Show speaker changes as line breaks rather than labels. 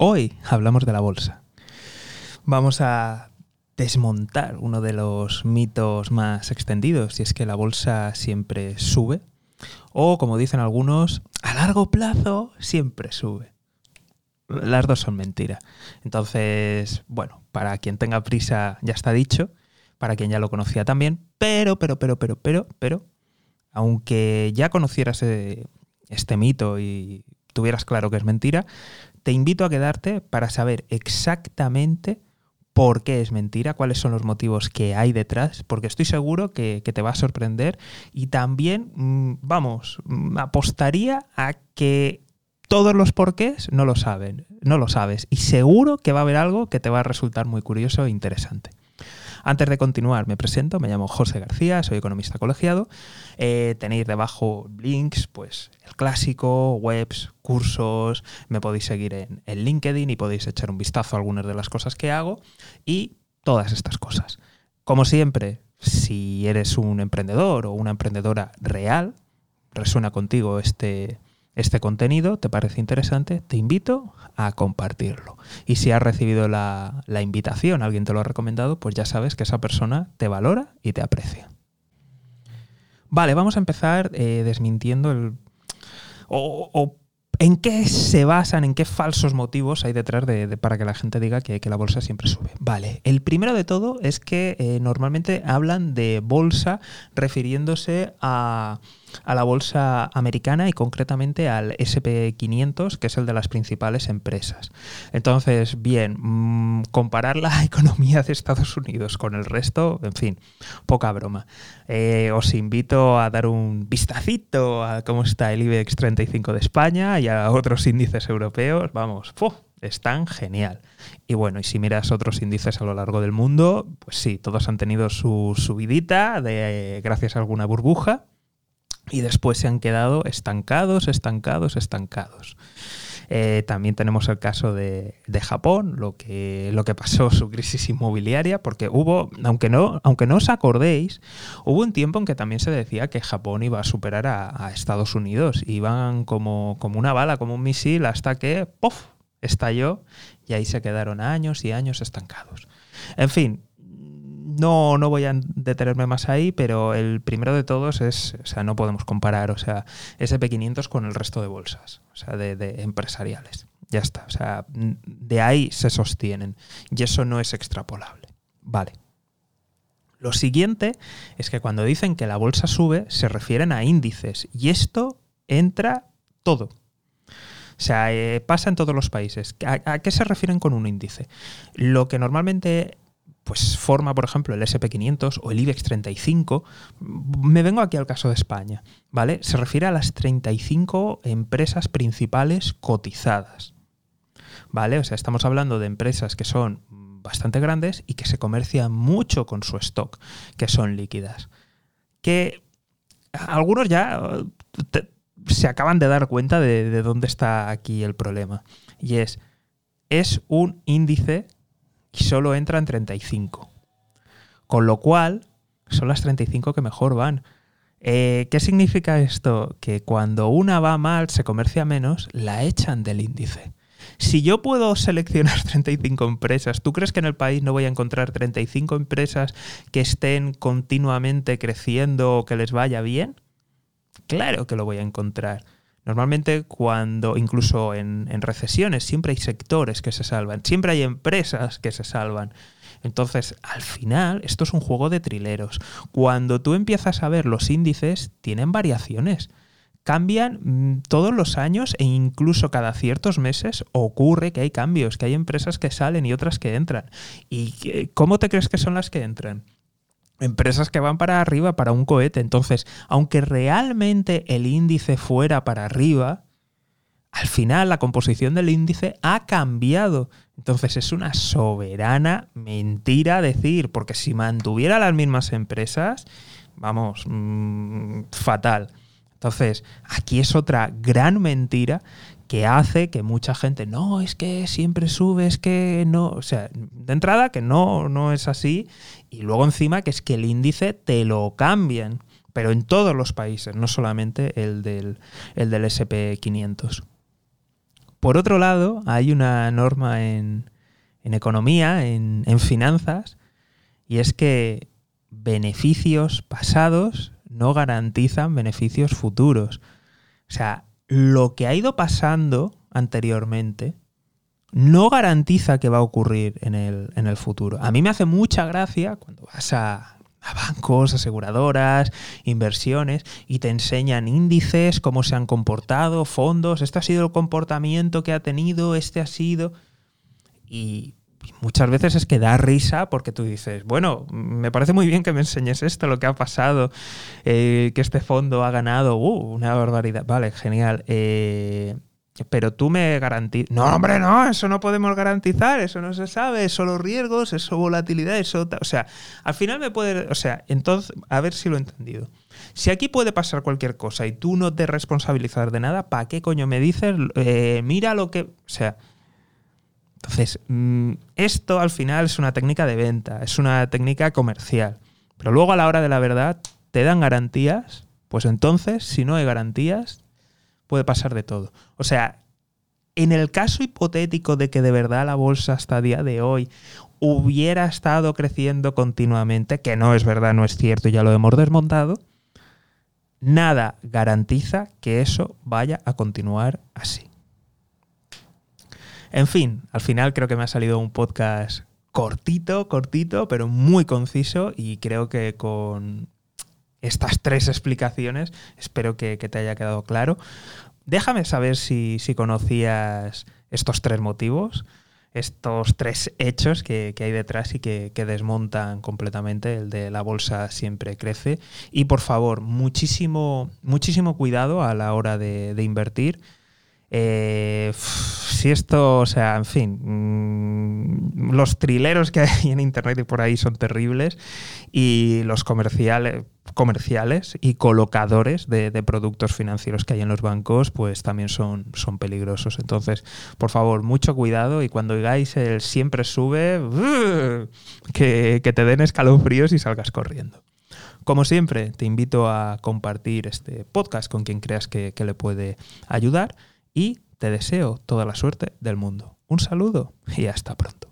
Hoy hablamos de la bolsa. Vamos a desmontar uno de los mitos más extendidos, y es que la bolsa siempre sube, o como dicen algunos, a largo plazo siempre sube. Las dos son mentira. Entonces, bueno, para quien tenga prisa ya está dicho, para quien ya lo conocía también, pero, pero, pero, pero, pero, pero, aunque ya conocieras eh, este mito y tuvieras claro que es mentira, te invito a quedarte para saber exactamente por qué es mentira, cuáles son los motivos que hay detrás, porque estoy seguro que, te va a sorprender y también, mm, vamos, mm, apostaría a que todos los porqués no lo saben, no lo sabes y seguro que va a haber algo que te va a resultar muy curioso e interesante. Antes de continuar, me presento, me llamo José García, soy economista colegiado. Eh, tenéis debajo links, pues el clásico, webs, cursos, me podéis seguir en, en LinkedIn y podéis echar un vistazo a algunas de las cosas que hago y todas estas cosas. Como siempre, si eres un emprendedor o una emprendedora real, resuena contigo este, este contenido, te parece interesante, te invito a compartirlo. Y si has recibido la, invitación, alguien te lo ha recomendado, pues ya sabes que esa persona te valora y te aprecia. Vale, vamos a empezar eh, desmintiendo el... O, ¿En qué se basan, en qué falsos motivos hay detrás de, para que la gente diga que, la bolsa siempre sube? Vale, el primero de todo es que eh, normalmente hablan de bolsa refiriéndose a, a la bolsa americana y concretamente al SP500, que es el de las principales empresas. Entonces, bien, mm, comparar la economía de Estados Unidos con el resto, en fin, poca broma. Eh, os invito a dar un vistacito a cómo está el IBEX 35 de España y a otros índices europeos. Vamos, están genial. Y bueno, y si miras otros índices a lo largo del mundo, pues sí, todos han tenido su subidita de, gracias a alguna burbuja y después se han quedado estancados, estancados, estancados. Eh, también tenemos el caso de, Japón, lo que, lo que pasó su crisis inmobiliaria, porque hubo, aunque no, aunque no os acordéis, hubo un tiempo en que también se decía que Japón iba a superar a, Estados Unidos. Iban como, como una bala, como un misil, hasta que ¡puff! estalló y ahí se quedaron años y años estancados. En fin, no, no voy a detenerme más ahí, pero el primero de todos es, o sea, no podemos comparar, o sea, SP500 con el resto de bolsas, o sea, de, empresariales. Ya está, o sea, de ahí se sostienen y eso no es extrapolable. Vale. Lo siguiente es que cuando dicen que la bolsa sube, se refieren a índices y esto entra todo. O sea, eh, pasa en todos los países. ¿A, qué se refieren con un índice? Lo que normalmente pues forma, por ejemplo, el SP500 o el IBEX 35. Me vengo aquí al caso de España, ¿vale? Se refiere a las 35 empresas principales cotizadas. ¿Vale? O sea, estamos hablando de empresas que son bastante grandes y que se comercian mucho con su stock, que son líquidas. Que algunos ya se acaban de dar cuenta de, de dónde está aquí el problema. Y es, es un índice y solo entran 35. Con lo cual, son las 35 que mejor van. Eh, ¿Qué significa esto? Que cuando una va mal, se comercia menos, la echan del índice. Si yo puedo seleccionar 35 empresas, ¿tú crees que en el país no voy a encontrar 35 empresas que estén continuamente creciendo o que les vaya bien? Claro que lo voy a encontrar. Normalmente cuando, incluso en, recesiones, siempre hay sectores que se salvan, siempre hay empresas que se salvan. Entonces, al final, esto es un juego de trileros. Cuando tú empiezas a ver los índices, tienen variaciones. Cambian mm, todos los años e incluso cada ciertos meses ocurre que hay cambios, que hay empresas que salen y otras que entran. ¿Y cómo te crees que son las que entran? Empresas que van para arriba para un cohete. Entonces, aunque realmente el índice fuera para arriba, al final la composición del índice ha cambiado. Entonces es una soberana mentira decir, porque si mantuviera las mismas empresas, vamos, mm, fatal. Entonces, aquí es otra gran mentira que hace que mucha gente, no, es que siempre sube, es que no, o sea, de entrada que no, no es así, y luego encima que es que el índice te lo cambian, pero en todos los países, no solamente el del, el del SP500. Por otro lado, hay una norma en, economía, en, en finanzas, y es que beneficios pasados no garantizan beneficios futuros. O sea, lo que ha ido pasando anteriormente no garantiza que va a ocurrir en el, en el futuro. A mí me hace mucha gracia cuando vas a, bancos, aseguradoras, inversiones y te enseñan índices, cómo se han comportado, fondos, este ha sido el comportamiento que ha tenido, este ha sido... Y muchas veces es que da risa porque tú dices, bueno, me parece muy bien que me enseñes esto, lo que ha pasado, eh, que este fondo ha ganado, uh, una barbaridad, vale, genial. Eh, pero tú me garantizas. No, hombre, no, eso no podemos garantizar, eso no se sabe, eso los riesgos, eso volatilidad, eso. O sea, al final me puede. O sea, entonces, a ver si lo he entendido. Si aquí puede pasar cualquier cosa y tú no te responsabilizas de nada, ¿para qué coño me dices? Eh, mira lo que. O sea. Entonces, mm, esto al final es una técnica de venta, es una técnica comercial. Pero luego a la hora de la verdad, ¿te dan garantías? Pues entonces, si no hay garantías, puede pasar de todo. O sea, en el caso hipotético de que de verdad la bolsa hasta el día de hoy hubiera estado creciendo continuamente, que no es verdad, no es cierto, ya lo hemos desmontado, nada garantiza que eso vaya a continuar así. En fin, al final creo que me ha salido un podcast cortito, cortito, pero muy conciso y creo que con estas tres explicaciones. Espero que, te haya quedado claro. Déjame saber si, conocías estos tres motivos, estos tres hechos que, hay detrás y que, desmontan completamente. El de la bolsa siempre crece. Y por favor, muchísimo, muchísimo cuidado a la hora de, de invertir eh, si esto, o sea, en fin, mm, los trileros que hay en internet y por ahí son terribles y los comerciales, comerciales y colocadores de, productos financieros que hay en los bancos, pues también son, son peligrosos. Entonces, por favor, mucho cuidado y cuando digáis el siempre sube, que, te den escalofríos y salgas corriendo. Como siempre, te invito a compartir este podcast con quien creas que le puede ayudar y te deseo toda la suerte del mundo. Un saludo y hasta pronto.